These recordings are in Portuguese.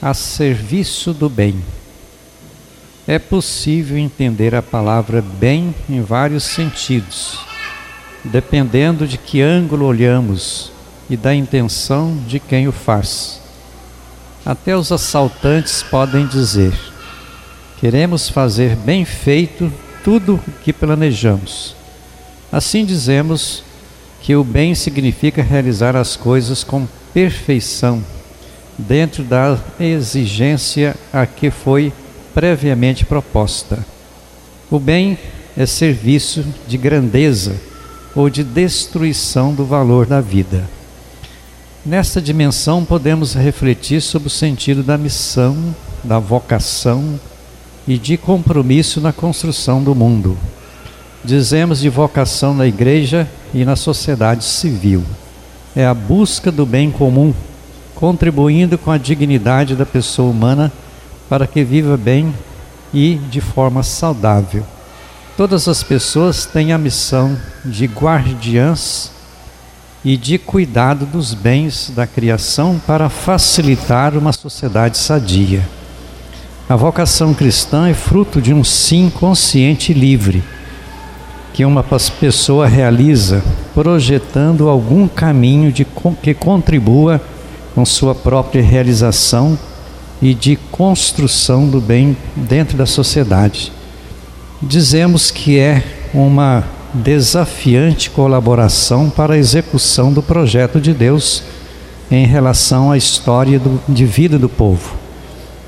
a serviço do bem. É possível entender a palavra bem em vários sentidos, dependendo de que ângulo olhamos e da intenção de quem o faz. Até os assaltantes podem dizer: queremos fazer bem feito tudo o que planejamos. Assim dizemos que o bem significa realizar as coisas com perfeição, dentro da exigência a que foi previamente proposta. O bem é serviço de grandeza ou de destruição do valor da vida. Nesta dimensão, podemos refletir sobre o sentido da missão, da vocação e de compromisso na construção do mundo. Dizemos de vocação na igreja e na sociedade civil. É a busca do bem comum, contribuindo com a dignidade da pessoa humana para que viva bem e de forma saudável. Todas as pessoas têm a missão de guardiãs e de cuidado dos bens da criação para facilitar uma sociedade sadia. A vocação cristã é fruto de um sim consciente e livre que uma pessoa realiza projetando algum caminho de, que contribua com sua própria realização e de construção do bem dentro da sociedade. Dizemos que é uma desafiante colaboração para a execução do projeto de Deus em relação à história do, de vida do povo.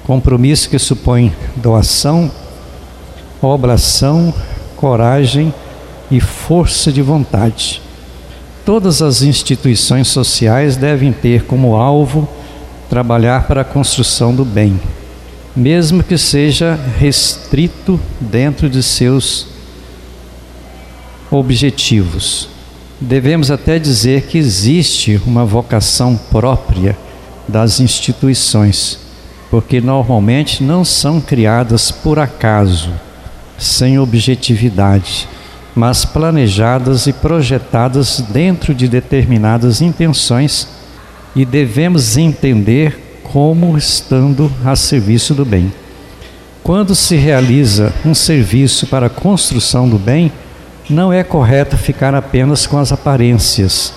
Compromisso que supõe doação, oblação, coragem e força de vontade. Todas as instituições sociais devem ter como alvo trabalhar para a construção do bem, mesmo que seja restrito dentro de seus objetivos. Devemos até dizer que existe uma vocação própria das instituições, porque normalmente não são criadas por acaso, sem objetividade mas planejadas e projetadas dentro de determinadas intenções e devemos entender como estando a serviço do bem. Quando se realiza um serviço para a construção do bem, não é correto ficar apenas com as aparências,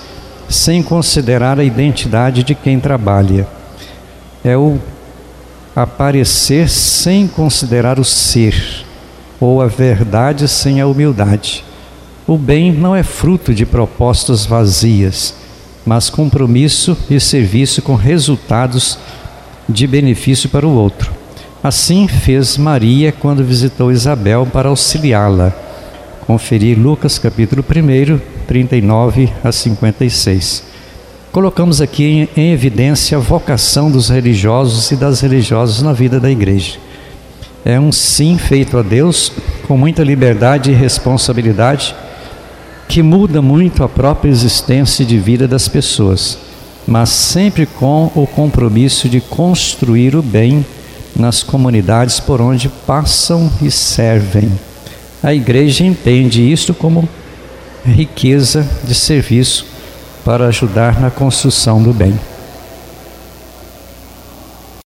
sem considerar a identidade de quem trabalha. É o aparecer sem considerar o ser, ou a verdade sem a humildade. O bem não é fruto de propostas vazias, mas compromisso e serviço com resultados de benefício para o outro. Assim fez Maria quando visitou Isabel para auxiliá-la. Conferir Lucas capítulo 1, 39 a 56. Colocamos aqui em evidência a vocação dos religiosos e das religiosas na vida da igreja. É um sim feito a Deus com muita liberdade e responsabilidade que muda muito a própria existência de vida das pessoas, mas sempre com o compromisso de construir o bem nas comunidades por onde passam e servem. A igreja entende isto como riqueza de serviço para ajudar na construção do bem.